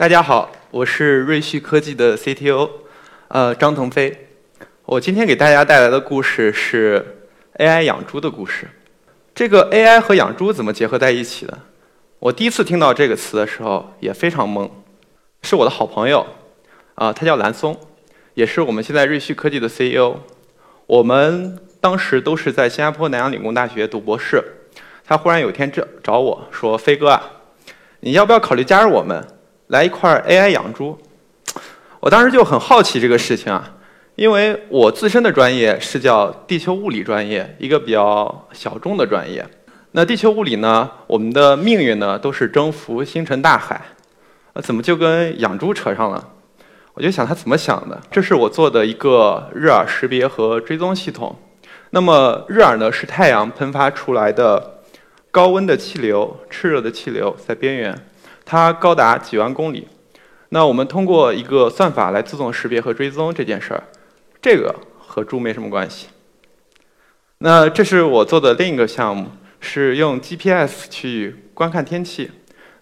大家好，我是瑞旭科技的 CTO，呃，张腾飞。我今天给大家带来的故事是 AI 养猪的故事。这个 AI 和养猪怎么结合在一起的？我第一次听到这个词的时候也非常懵。是我的好朋友，啊，他叫蓝松，也是我们现在瑞旭科技的 CEO。我们当时都是在新加坡南洋理工大学读博士。他忽然有一天找找我说：“飞哥啊，你要不要考虑加入我们，来一块 AI 养猪？”我当时就很好奇这个事情啊，因为我自身的专业是叫地球物理专业，一个比较小众的专业。那地球物理呢，我们的命运呢都是征服星辰大海，呃，怎么就跟养猪扯上了？我就想他怎么想的。这是我做的一个日耳识别和追踪系统。那么日耳呢是太阳喷发出来的。高温的气流、炽热的气流在边缘，它高达几万公里。那我们通过一个算法来自动识别和追踪这件事儿，这个和猪没什么关系。那这是我做的另一个项目，是用 GPS 去观看天气。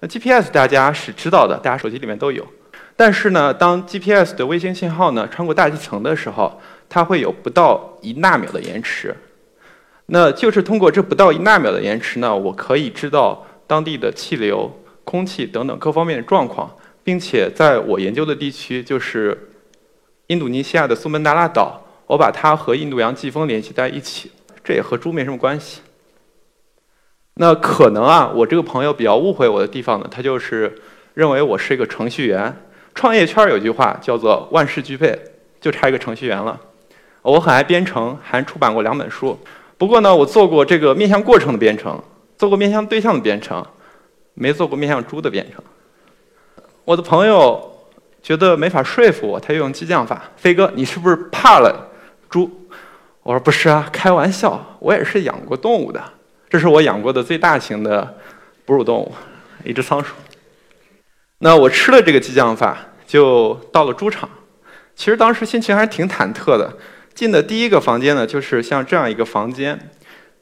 那 GPS 大家是知道的，大家手机里面都有。但是呢，当 GPS 的卫星信号呢穿过大气层的时候，它会有不到一纳秒的延迟。那就是通过这不到一纳秒的延迟呢，我可以知道当地的气流、空气等等各方面的状况，并且在我研究的地区，就是印度尼西亚的苏门答腊岛，我把它和印度洋季风联系在一起，这也和猪没什么关系。那可能啊，我这个朋友比较误会我的地方呢，他就是认为我是一个程序员。创业圈有句话叫做“万事俱备，就差一个程序员了”。我很爱编程，还出版过两本书。不过呢，我做过这个面向过程的编程，做过面向对象的编程，没做过面向猪的编程。我的朋友觉得没法说服我，他用激将法：“飞哥，你是不是怕了猪？”我说：“不是啊，开玩笑，我也是养过动物的。这是我养过的最大型的哺乳动物，一只仓鼠。”那我吃了这个激将法，就到了猪场。其实当时心情还是挺忐忑的。进的第一个房间呢，就是像这样一个房间。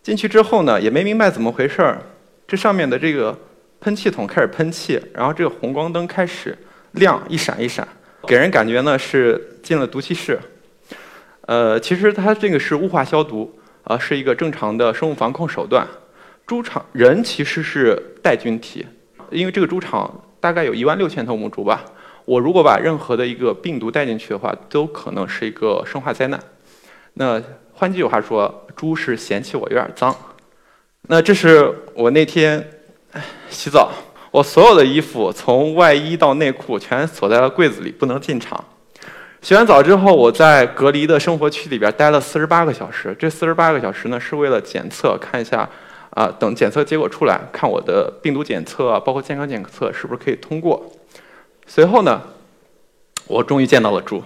进去之后呢，也没明白怎么回事儿。这上面的这个喷气筒开始喷气，然后这个红光灯开始亮，一闪一闪，给人感觉呢是进了毒气室。呃，其实它这个是雾化消毒，啊，是一个正常的生物防控手段。猪场人其实是带菌体，因为这个猪场大概有一万六千头母猪吧。我如果把任何的一个病毒带进去的话，都可能是一个生化灾难。那换句话说，猪是嫌弃我有点脏。那这是我那天洗澡，我所有的衣服从外衣到内裤全锁在了柜子里，不能进场。洗完澡之后，我在隔离的生活区里边待了四十八个小时。这四十八个小时呢，是为了检测，看一下啊，等检测结果出来，看我的病毒检测，包括健康检测是不是可以通过。随后呢，我终于见到了猪。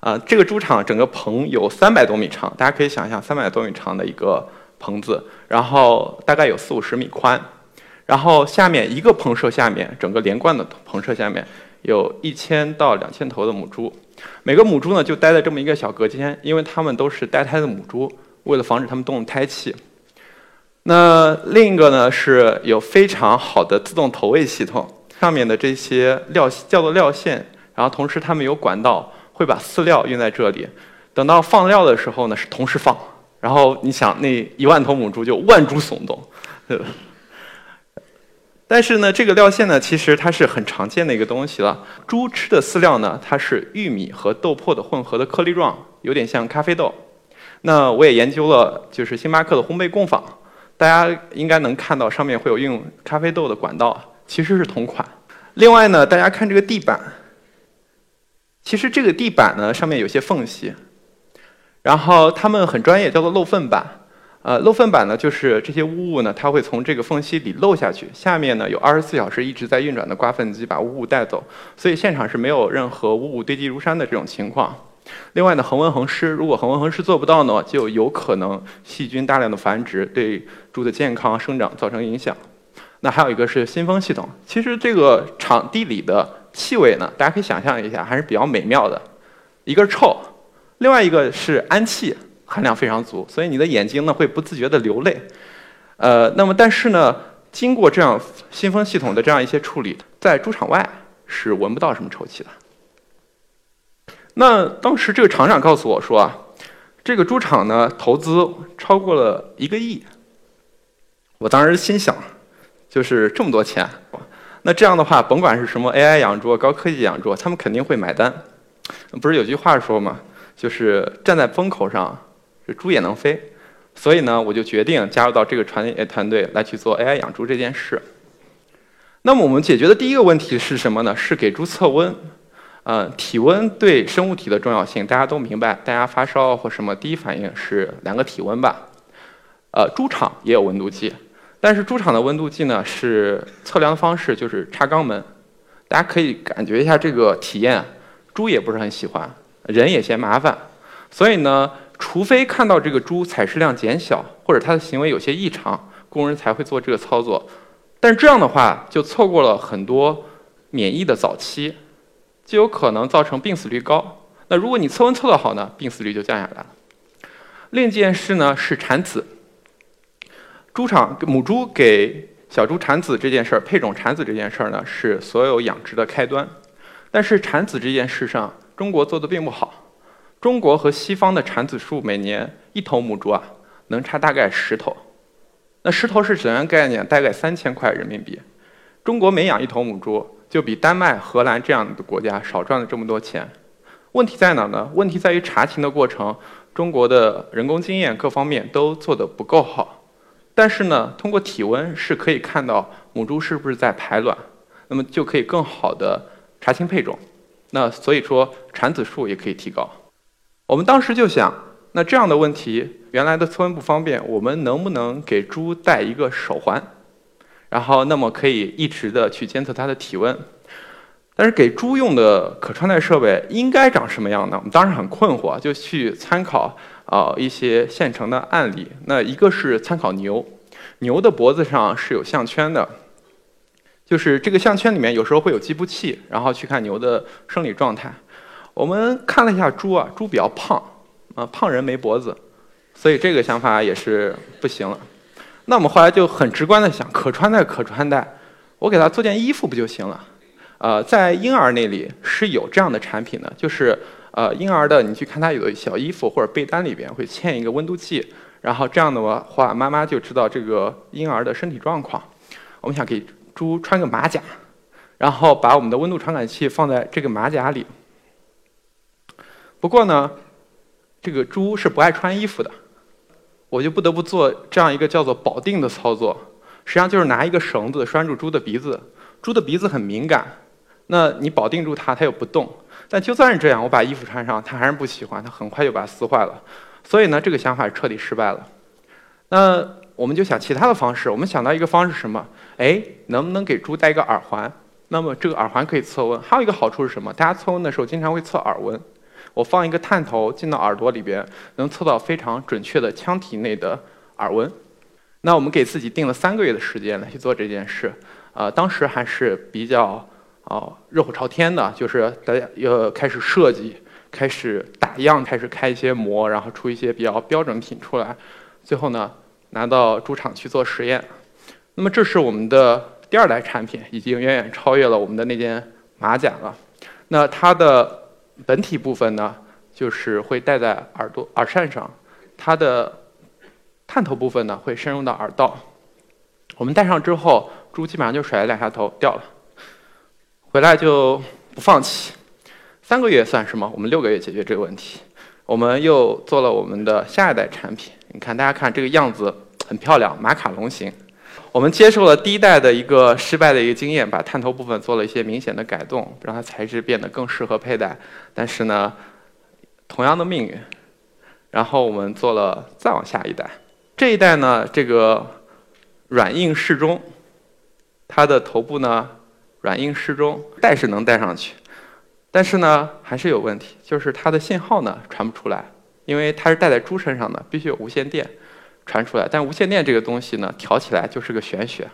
啊，这个猪场整个棚有三百多米长，大家可以想象三百多米长的一个棚子，然后大概有四五十米宽，然后下面一个棚舍下面，整个连贯的棚舍下面有一千到两千头的母猪，每个母猪呢就待在这么一个小隔间，因为它们都是待胎的母猪，为了防止它们动胎气。那另一个呢是有非常好的自动投喂系统，上面的这些料叫做料线，然后同时它们有管道。会把饲料运在这里，等到放料的时候呢，是同时放。然后你想，那一万头母猪就万猪耸动。但是呢，这个料线呢，其实它是很常见的一个东西了。猪吃的饲料呢，它是玉米和豆粕的混合的颗粒状，有点像咖啡豆。那我也研究了，就是星巴克的烘焙工坊，大家应该能看到上面会有用咖啡豆的管道，其实是同款。另外呢，大家看这个地板。其实这个地板呢，上面有些缝隙，然后他们很专业，叫做漏粪板。呃，漏粪板呢，就是这些污物呢，它会从这个缝隙里漏下去，下面呢有二十四小时一直在运转的刮粪机把污物带走，所以现场是没有任何污物堆积如山的这种情况。另外呢，恒温恒湿，如果恒温恒湿做不到呢，就有可能细菌大量的繁殖，对猪的健康生长造成影响。那还有一个是新风系统，其实这个场地里的。气味呢？大家可以想象一下，还是比较美妙的。一个是臭，另外一个是氨气含量非常足，所以你的眼睛呢会不自觉的流泪。呃，那么但是呢，经过这样新风系统的这样一些处理，在猪场外是闻不到什么臭气的。那当时这个厂长告诉我说啊，这个猪场呢投资超过了一个亿。我当时心想，就是这么多钱，那这样的话，甭管是什么 AI 养猪、高科技养猪，他们肯定会买单。不是有句话说嘛，就是站在风口上，猪也能飞。所以呢，我就决定加入到这个传业团队来去做 AI 养猪这件事。那么我们解决的第一个问题是什么呢？是给猪测温。呃，体温对生物体的重要性大家都明白，大家发烧或什么第一反应是量个体温吧。呃，猪场也有温度计，但是猪场的温度计呢是测量的方式就是插肛门，大家可以感觉一下这个体验，猪也不是很喜欢，人也嫌麻烦，所以呢，除非看到这个猪采食量减小或者它的行为有些异常，工人才会做这个操作，但这样的话就错过了很多免疫的早期。就有可能造成病死率高。那如果你测温测得好呢，病死率就降下来了。另一件事呢是产子，猪场母猪给小猪产子这件事儿，配种产子这件事儿呢是所有养殖的开端。但是产子这件事上，中国做的并不好。中国和西方的产子数每年一头母猪啊能差大概十头，那十头是怎样概念？大概三千块人民币。中国每养一头母猪。就比丹麦、荷兰这样的国家少赚了这么多钱，问题在哪呢？问题在于查情的过程，中国的人工经验各方面都做得不够好。但是呢，通过体温是可以看到母猪是不是在排卵，那么就可以更好的查清配种。那所以说产子数也可以提高。我们当时就想，那这样的问题，原来的测温不方便，我们能不能给猪戴一个手环？然后，那么可以一直的去监测它的体温，但是给猪用的可穿戴设备应该长什么样呢？我们当时很困惑，就去参考啊一些现成的案例。那一个是参考牛，牛的脖子上是有项圈的，就是这个项圈里面有时候会有计步器，然后去看牛的生理状态。我们看了一下猪啊，猪比较胖，啊胖人没脖子，所以这个想法也是不行了。那我们后来就很直观的想，可穿戴可穿戴，我给他做件衣服不就行了？呃，在婴儿那里是有这样的产品的，就是呃婴儿的，你去看他有的小衣服或者被单里边会嵌一个温度计，然后这样的话妈妈就知道这个婴儿的身体状况。我们想给猪穿个马甲，然后把我们的温度传感器放在这个马甲里。不过呢，这个猪是不爱穿衣服的。我就不得不做这样一个叫做保定的操作，实际上就是拿一个绳子拴住猪的鼻子，猪的鼻子很敏感，那你保定住它，它又不动。但就算是这样，我把衣服穿上，它还是不喜欢，它很快就把它撕坏了。所以呢，这个想法彻底失败了。那我们就想其他的方式，我们想到一个方式什么？哎，能不能给猪戴一个耳环？那么这个耳环可以测温，还有一个好处是什么？大家测温的时候经常会测耳温。我放一个探头进到耳朵里边，能测到非常准确的腔体内的耳温。那我们给自己定了三个月的时间来去做这件事。呃，当时还是比较哦热火朝天的，就是大家要开始设计，开始打样，开始开一些模，然后出一些比较标准品出来。最后呢，拿到猪场去做实验。那么这是我们的第二代产品，已经远远超越了我们的那件马甲了。那它的。本体部分呢，就是会戴在耳朵耳扇上，它的探头部分呢会深入到耳道。我们戴上之后，猪基本上就甩了两下头掉了，回来就不放弃。三个月算什么？我们六个月解决这个问题。我们又做了我们的下一代产品，你看大家看这个样子很漂亮，马卡龙形。我们接受了第一代的一个失败的一个经验，把探头部分做了一些明显的改动，让它材质变得更适合佩戴。但是呢，同样的命运。然后我们做了再往下一代，这一代呢，这个软硬适中，它的头部呢软硬适中，戴是能戴上去，但是呢还是有问题，就是它的信号呢传不出来，因为它是戴在猪身上的，必须有无线电。传出来，但无线电这个东西呢，调起来就是个玄学。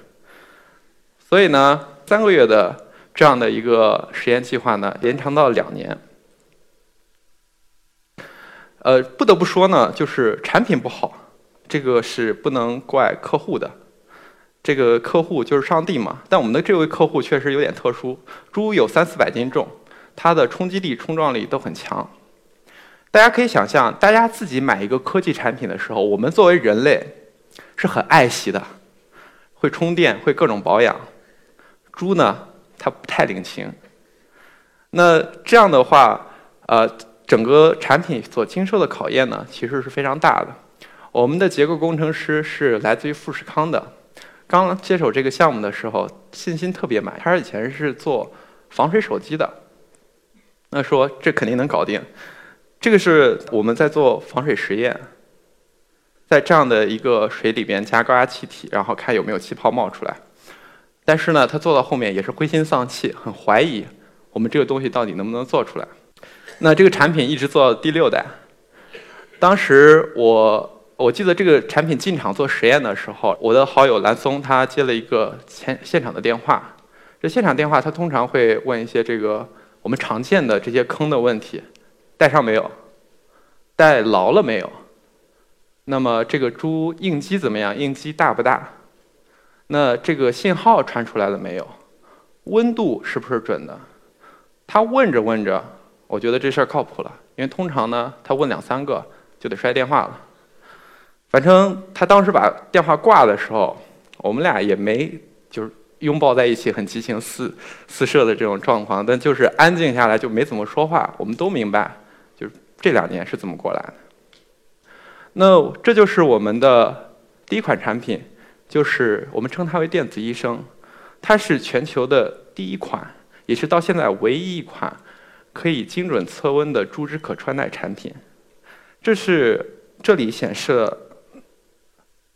所以呢，三个月的这样的一个实验计划呢，延长到两年。呃，不得不说呢，就是产品不好，这个是不能怪客户的。这个客户就是上帝嘛。但我们的这位客户确实有点特殊，猪有三四百斤重，它的冲击力、冲撞力都很强。大家可以想象，大家自己买一个科技产品的时候，我们作为人类是很爱惜的，会充电，会各种保养。猪呢，它不太领情。那这样的话，呃，整个产品所经受的考验呢，其实是非常大的。我们的结构工程师是来自于富士康的，刚接手这个项目的时候，信心特别满。他以前是做防水手机的，那说这肯定能搞定。这个是我们在做防水实验，在这样的一个水里边加高压气体，然后看有没有气泡冒出来。但是呢，他做到后面也是灰心丧气，很怀疑我们这个东西到底能不能做出来。那这个产品一直做到第六代。当时我我记得这个产品进场做实验的时候，我的好友蓝松他接了一个现现场的电话。这现场电话他通常会问一些这个我们常见的这些坑的问题：带上没有？带牢了没有？那么这个猪应激怎么样？应激大不大？那这个信号传出来了没有？温度是不是准的？他问着问着，我觉得这事儿靠谱了，因为通常呢，他问两三个就得摔电话了。反正他当时把电话挂的时候，我们俩也没就是拥抱在一起，很激情四四射的这种状况，但就是安静下来就没怎么说话。我们都明白，这两年是怎么过来的。那这就是我们的第一款产品。就是我们称它为电子医生，它是全球的第一款，也是到现在唯一一款可以精准测温的猪只可穿戴产品。这是这里显示了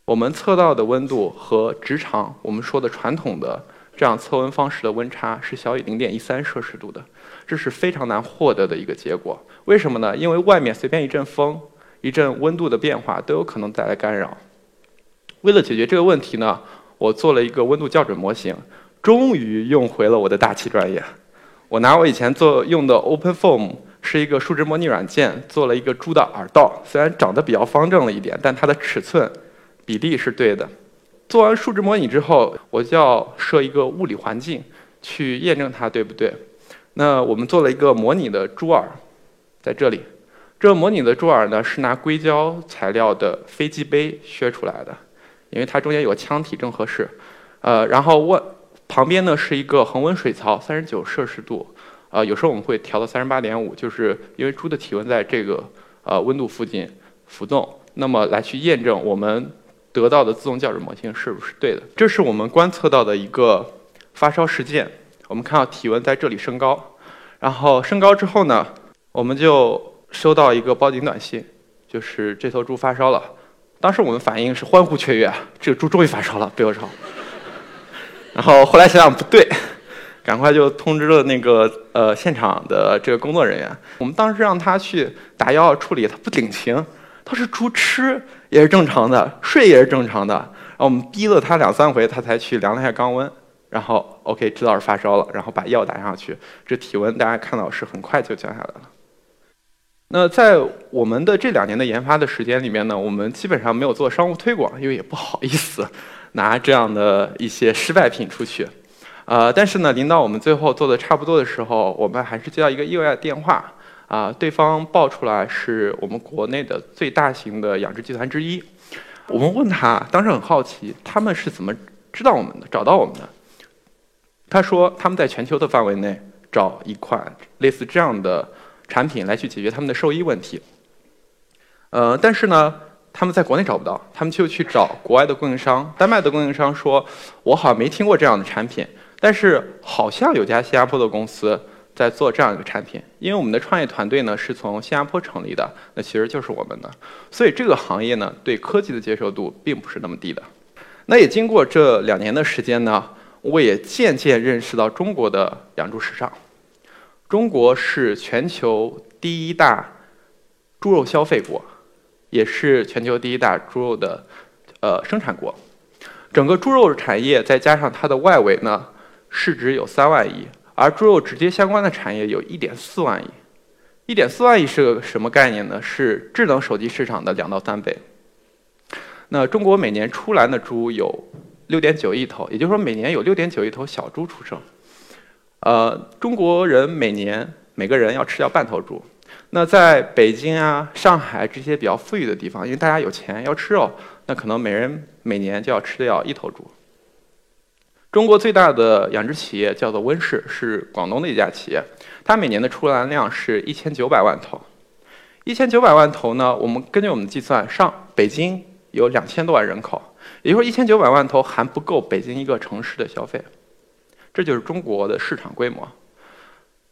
我们测到的温度和直肠我们说的传统的这样测温方式的温差是小于零点一三摄氏度的，这是非常难获得的一个结果。为什么呢？因为外面随便一阵风、一阵温度的变化都有可能带来干扰。为了解决这个问题呢，我做了一个温度校准模型，终于用回了我的大气专业。我拿我以前做用的 OpenFOAM 是一个数值模拟软件，做了一个猪的耳道，虽然长得比较方正了一点，但它的尺寸比例是对的。做完数值模拟之后，我就要设一个物理环境去验证它对不对。那我们做了一个模拟的猪耳，在这里，这个模拟的猪耳呢是拿硅胶材料的飞机杯削出来的。因为它中间有个腔体正合适，呃，然后外旁边呢是一个恒温水槽，三十九摄氏度，呃，有时候我们会调到三十八点五，就是因为猪的体温在这个呃温度附近浮动，那么来去验证我们得到的自动校准模型是不是对的。这是我们观测到的一个发烧事件，我们看到体温在这里升高，然后升高之后呢，我们就收到一个报警短信，就是这头猪发烧了。当时我们反应是欢呼雀跃，这个猪终于发烧了，不忧愁。然后后来想想不对，赶快就通知了那个呃现场的这个工作人员。我们当时让他去打药处理，他不领情。他是猪吃也是正常的，睡也是正常的。然后我们逼了他两三回，他才去量了一下肛温，然后 OK 知道是发烧了，然后把药打上去。这体温大家看到是很快就降下来了。那在我们的这两年的研发的时间里面呢，我们基本上没有做商务推广，因为也不好意思拿这样的一些失败品出去。呃，但是呢，临到我们最后做的差不多的时候，我们还是接到一个意外的电话，啊，对方报出来是我们国内的最大型的养殖集团之一。我们问他，当时很好奇，他们是怎么知道我们的、找到我们的？他说他们在全球的范围内找一款类似这样的。产品来去解决他们的兽医问题，呃，但是呢，他们在国内找不到，他们就去找国外的供应商。丹麦的供应商说：“我好像没听过这样的产品，但是好像有家新加坡的公司在做这样一个产品。”因为我们的创业团队呢是从新加坡成立的，那其实就是我们的，所以这个行业呢对科技的接受度并不是那么低的。那也经过这两年的时间呢，我也渐渐认识到中国的养猪市场。中国是全球第一大猪肉消费国，也是全球第一大猪肉的呃生产国。整个猪肉产业再加上它的外围呢，市值有三万亿，而猪肉直接相关的产业有一点四万亿。一点四万亿是个什么概念呢？是智能手机市场的两到三倍。那中国每年出栏的猪有六点九亿头，也就是说每年有六点九亿头小猪出生。呃，中国人每年每个人要吃掉半头猪。那在北京啊、上海这些比较富裕的地方，因为大家有钱要吃肉，那可能每人每年就要吃掉一头猪。中国最大的养殖企业叫做温氏，是广东的一家企业，它每年的出栏量是一千九百万头。一千九百万头呢，我们根据我们计算，上北京有两千多万人口，也就是说一千九百万头还不够北京一个城市的消费。这就是中国的市场规模。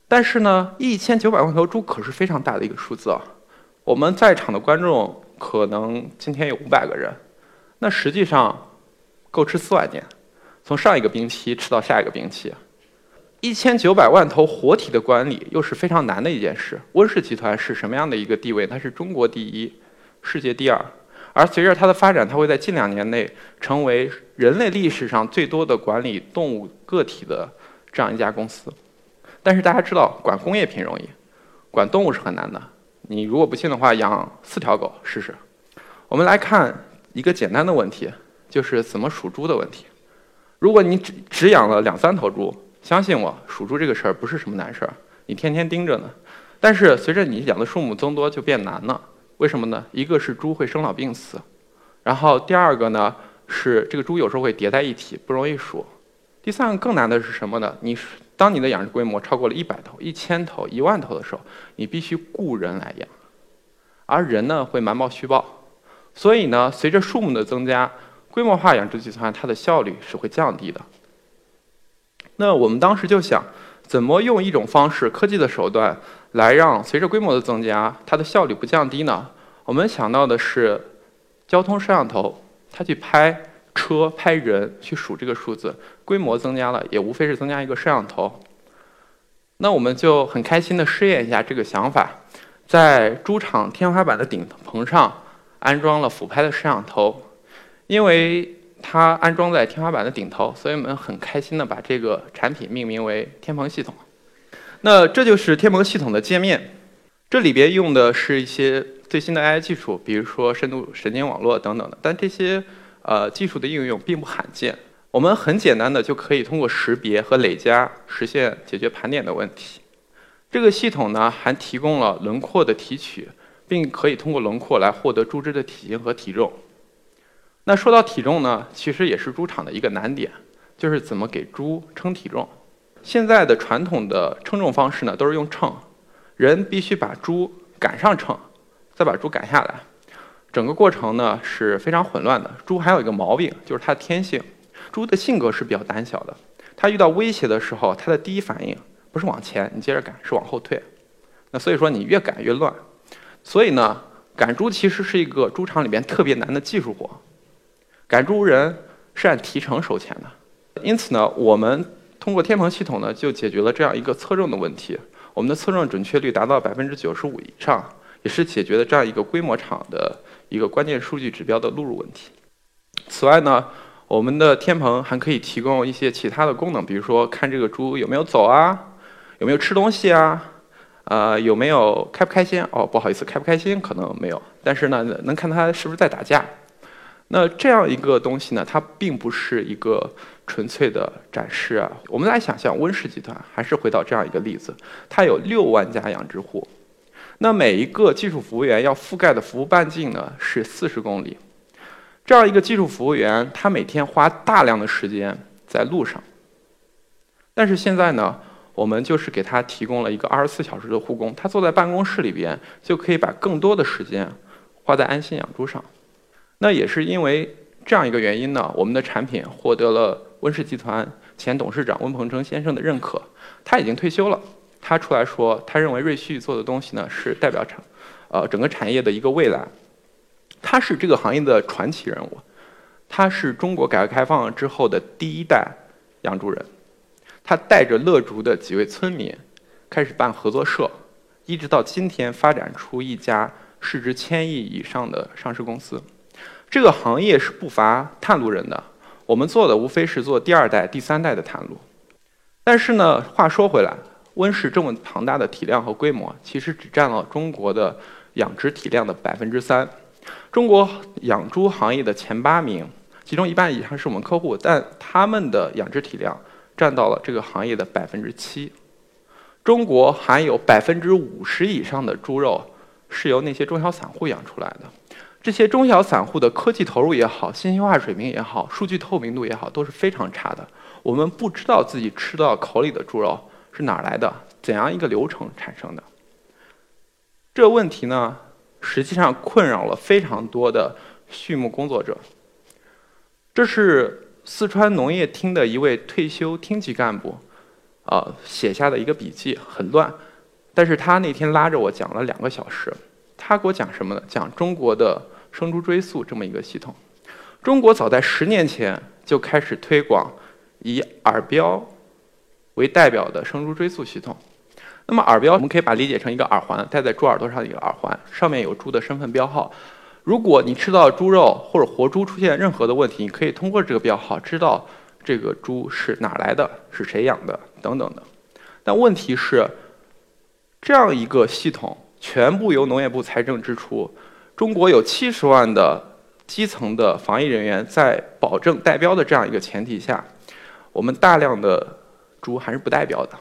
但是呢，一千九百万头猪可是非常大的一个数字啊！我们在场的观众可能今天有五百个人，那实际上够吃四万年，从上一个冰期吃到下一个冰期。一千九百万头活体的管理又是非常难的一件事。温氏集团是什么样的一个地位？它是中国第一，世界第二。而随着它的发展，它会在近两年内成为人类历史上最多的管理动物个体的这样一家公司。但是大家知道，管工业品容易，管动物是很难的。你如果不信的话，养四条狗试试。我们来看一个简单的问题，就是怎么数猪的问题。如果你只只养了两三头猪，相信我，数猪这个事儿不是什么难事儿，你天天盯着呢。但是随着你养的数目增多，就变难了。为什么呢？一个是猪会生老病死，然后第二个呢是这个猪有时候会叠在一起，不容易数。第三个更难的是什么呢？你当你的养殖规模超过了一百头、一千头、一万头的时候，你必须雇人来养，而人呢会瞒报虚报，所以呢，随着数目的增加，规模化养殖集团它的效率是会降低的。那我们当时就想，怎么用一种方式、科技的手段来让随着规模的增加，它的效率不降低呢？我们想到的是交通摄像头，它去拍。车拍人去数这个数字，规模增加了，也无非是增加一个摄像头。那我们就很开心的试验一下这个想法，在猪场天花板的顶棚上安装了俯拍的摄像头，因为它安装在天花板的顶头，所以我们很开心的把这个产品命名为天棚系统。那这就是天棚系统的界面，这里边用的是一些最新的 AI 技术，比如说深度神经网络等等的，但这些。呃，技术的应用并不罕见。我们很简单的就可以通过识别和累加实现解决盘点的问题。这个系统呢，还提供了轮廓的提取，并可以通过轮廓来获得猪只的体型和体重。那说到体重呢，其实也是猪场的一个难点，就是怎么给猪称体重。现在的传统的称重方式呢，都是用秤，人必须把猪赶上秤，再把猪赶下来。整个过程呢是非常混乱的。猪还有一个毛病，就是它的天性。猪的性格是比较胆小的，它遇到威胁的时候，它的第一反应不是往前，你接着赶，是往后退。那所以说你越赶越乱。所以呢，赶猪其实是一个猪场里边特别难的技术活。赶猪人是按提成收钱的，因此呢，我们通过天棚系统呢，就解决了这样一个测重的问题。我们的测重准确率达到百分之九十五以上，也是解决了这样一个规模场的。一个关键数据指标的录入问题。此外呢，我们的天棚还可以提供一些其他的功能，比如说看这个猪有没有走啊，有没有吃东西啊，呃，有没有开不开心？哦，不好意思，开不开心可能没有，但是呢，能看它是不是在打架。那这样一个东西呢，它并不是一个纯粹的展示啊。我们来想象温氏集团，还是回到这样一个例子，它有六万家养殖户。那每一个技术服务员要覆盖的服务半径呢是四十公里，这样一个技术服务员，他每天花大量的时间在路上。但是现在呢，我们就是给他提供了一个二十四小时的护工，他坐在办公室里边就可以把更多的时间花在安心养猪上。那也是因为这样一个原因呢，我们的产品获得了温氏集团前董事长温鹏程先生的认可，他已经退休了。他出来说，他认为瑞旭做的东西呢是代表产，呃，整个产业的一个未来。他是这个行业的传奇人物，他是中国改革开放之后的第一代养猪人。他带着乐竹的几位村民开始办合作社，一直到今天发展出一家市值千亿以上的上市公司。这个行业是不乏探路人的，我们做的无非是做第二代、第三代的探路。但是呢，话说回来。温室这么庞大的体量和规模，其实只占了中国的养殖体量的百分之三。中国养猪行业的前八名，其中一半以上是我们客户，但他们的养殖体量占到了这个行业的百分之七。中国含有百分之五十以上的猪肉是由那些中小散户养出来的，这些中小散户的科技投入也好，信息化水平也好，数据透明度也好，都是非常差的。我们不知道自己吃到口里的猪肉是哪儿来的，怎样一个流程产生的。这个问题呢，实际上困扰了非常多的畜牧工作者。这是四川农业厅的一位退休厅级干部。啊，写下的一个笔记很乱，但是他那天拉着我讲了两个小时。他给我讲什么呢？讲中国的生猪追溯这么一个系统。中国早在十年前就开始推广以耳标为代表的生猪追溯系统。那么耳标我们可以把理解成一个耳环，戴在猪耳朵上的一个耳环，上面有猪的身份标号。如果你吃到猪肉或者活猪出现任何的问题，你可以通过这个标号知道。这个猪是哪来的？是谁养的？等等的。但问题是，这样一个系统全部由农业部财政支出，中国有七十万的基层的防疫人员在保证带标的这样一个前提下，我们大量的猪还是不带标的。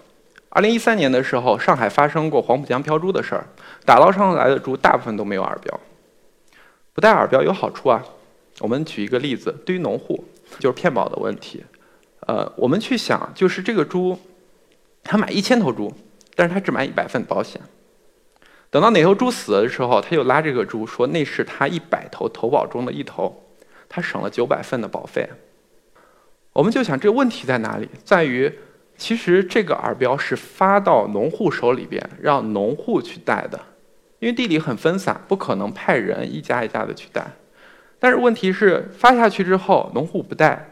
二零一三年的时候，上海发生过黄浦江漂猪的事儿，打捞上来的猪大部分都没有耳标。不带耳标有好处啊。我们举一个例子，对于农户。就是骗保的问题，呃，我们去想，就是这个猪，他买一千头猪，但是他只买一百份保险。等到哪头猪死了的时候，他又拉这个猪说那是他一百头投保中的一头，他省了九百份的保费。我们就想这个问题在哪里？在于其实这个耳标是发到农户手里边，让农户去戴的，因为地里很分散，不可能派人一家一家的去戴。但是问题是发下去之后，农户不带，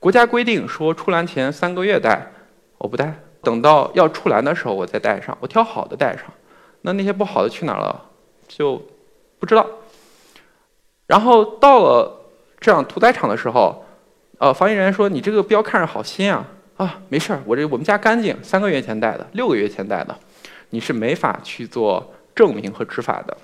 国家规定说出栏前三个月带，我不带，等到要出栏的时候我再带上，我挑好的带上，那那些不好的去哪儿了，就不知道。然后到了这样屠宰场的时候，呃，防疫人员说你这个标看着好新啊，啊，没事儿，我这我们家干净，三个月前带的，六个月前带的，你是没法去做证明和执法的。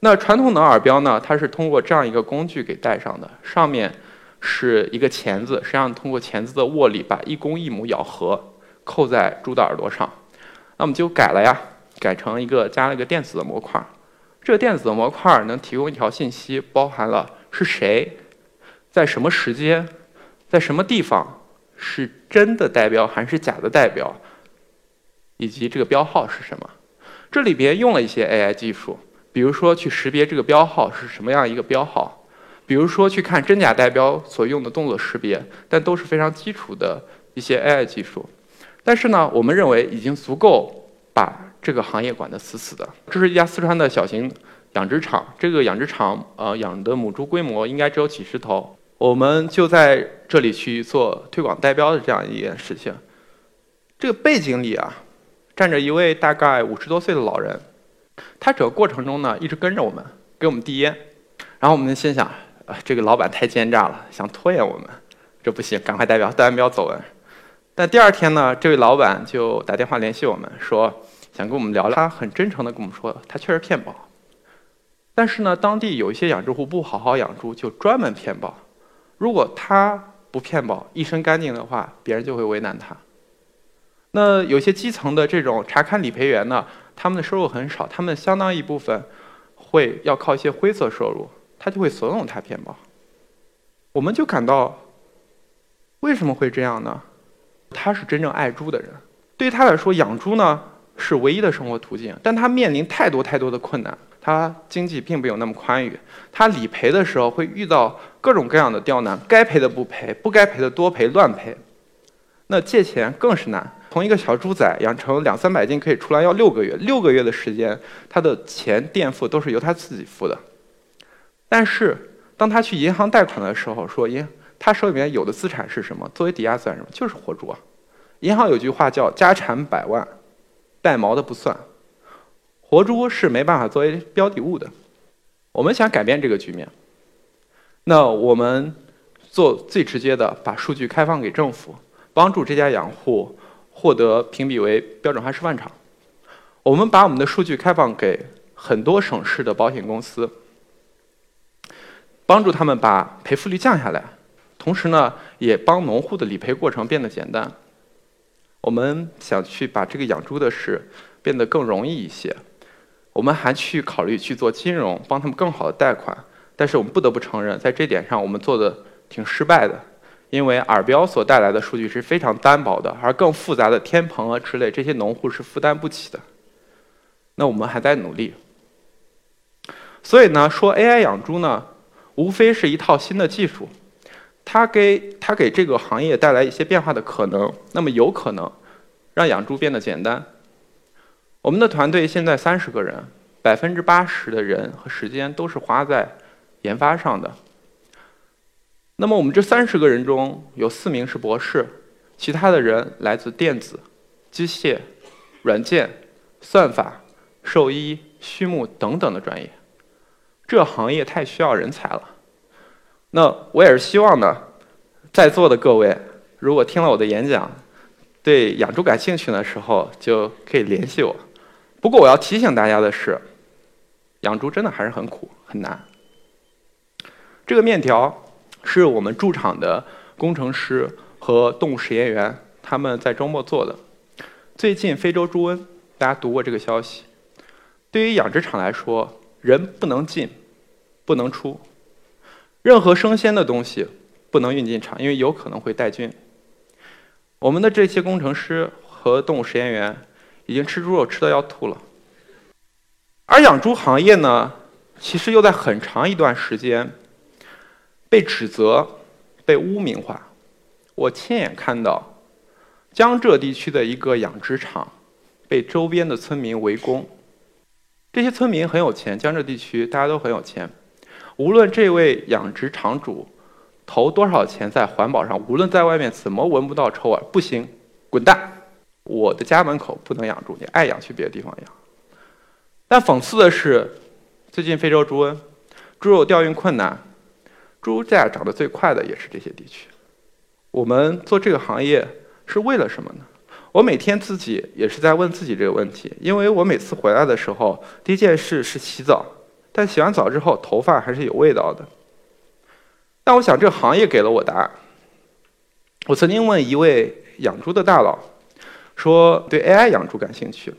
那传统的耳标呢？它是通过这样一个工具给戴上的，上面是一个钳子，实际上通过钳子的握力把一公一母咬合，扣在猪的耳朵上。那我们就改了呀，改成一个加了一个电子的模块。这个电子的模块能提供一条信息，包含了是谁，在什么时间，在什么地方，是真的代标还是假的代标，以及这个标号是什么。这里边用了一些 AI 技术。比如说去识别这个标号是什么样一个标号，比如说去看真假代标所用的动作识别，但都是非常基础的一些 AI 技术。但是呢，我们认为已经足够把这个行业管得死死的。这是一家四川的小型养殖场，这个养殖场呃养的母猪规模应该只有几十头。我们就在这里去做推广代标的这样一件事情。这个背景里啊，站着一位大概五十多岁的老人。他整个过程中呢，一直跟着我们，给我们递烟，然后我们心想，啊，这个老板太奸诈了，想拖延我们，这不行，赶快代表代完标走人。但第二天呢，这位老板就打电话联系我们，说想跟我们聊聊。他很真诚的跟我们说，他确实骗保，但是呢，当地有一些养殖户不好好养猪，就专门骗保。如果他不骗保，一身干净的话，别人就会为难他。那有些基层的这种查勘理赔员呢？他们的收入很少，他们相当一部分会要靠一些灰色收入，他就会怂恿他骗保。我们就感到为什么会这样呢？他是真正爱猪的人，对于他来说，养猪呢是唯一的生活途径，但他面临太多太多的困难，他经济并没有那么宽裕，他理赔的时候会遇到各种各样的刁难，该赔的不赔，不该赔的多赔乱赔，那借钱更是难。从一个小猪仔养成两三百斤可以出来要六个月，六个月的时间，他的钱垫付都是由他自己付的。但是当他去银行贷款的时候，说：“银他手里面有的资产是什么？作为抵押资产什么？就是活猪啊。”银行有句话叫“家产百万，带毛的不算”，活猪是没办法作为标的物的。我们想改变这个局面，那我们做最直接的，把数据开放给政府，帮助这家养户。获得评比为标准化示范场，我们把我们的数据开放给很多省市的保险公司，帮助他们把赔付率降下来，同时呢，也帮农户的理赔过程变得简单。我们想去把这个养猪的事变得更容易一些，我们还去考虑去做金融，帮他们更好的贷款。但是我们不得不承认，在这点上我们做的挺失败的，因为耳标所带来的数据是非常单薄的，而更复杂的天棚啊之类，这些农户是负担不起的。那我们还在努力。所以呢，说 AI 养猪呢，无非是一套新的技术，它给它给这个行业带来一些变化的可能，那么有可能让养猪变得简单。我们的团队现在三十个人，百分之八十的人和时间都是花在。研发上的。那么我们这三十个人中有四名是博士，其他的人来自电子、机械、软件、算法、兽医、畜牧等等的专业。这行业太需要人才了。那我也是希望呢，在座的各位，如果听了我的演讲，对养猪感兴趣的时候，就可以联系我。不过我要提醒大家的是，养猪真的还是很苦很难。这个面条是我们驻场的工程师和动物实验员他们在周末做的。最近非洲猪瘟，大家读过这个消息。对于养殖场来说，人不能进，不能出，任何生鲜的东西不能运进场，因为有可能会带菌。我们的这些工程师和动物实验员已经吃猪肉吃的要吐了。而养猪行业呢，其实又在很长一段时间。被指责、被污名化，我亲眼看到江浙地区的一个养殖场被周边的村民围攻。这些村民很有钱，江浙地区大家都很有钱。无论这位养殖场主投多少钱在环保上，无论在外面怎么闻不到臭味，不行，滚蛋！我的家门口不能养猪，你爱养去别的地方养。但讽刺的是，最近非洲猪瘟，猪肉调运困难。猪价涨得最快的也是这些地区。我们做这个行业是为了什么呢？我每天自己也是在问自己这个问题，因为我每次回来的时候，第一件事是洗澡，但洗完澡之后头发还是有味道的。但我想，这个行业给了我答案。我曾经问一位养猪的大佬，说对 AI 养猪感兴趣，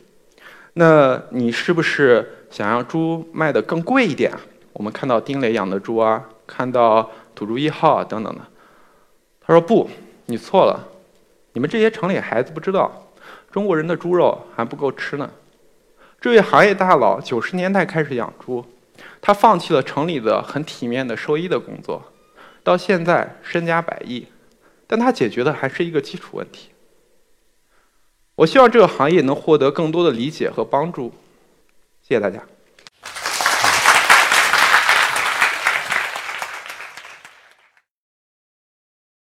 那你是不是想让猪卖得更贵一点？我们看到丁磊养的猪啊。看到土猪一号啊等等的，他说不，你错了，你们这些城里孩子不知道，中国人的猪肉还不够吃呢。这位行业大佬九十年代开始养猪，他放弃了城里的很体面的兽医的工作，到现在身家百亿，但他解决的还是一个基础问题。我希望这个行业能获得更多的理解和帮助，谢谢大家。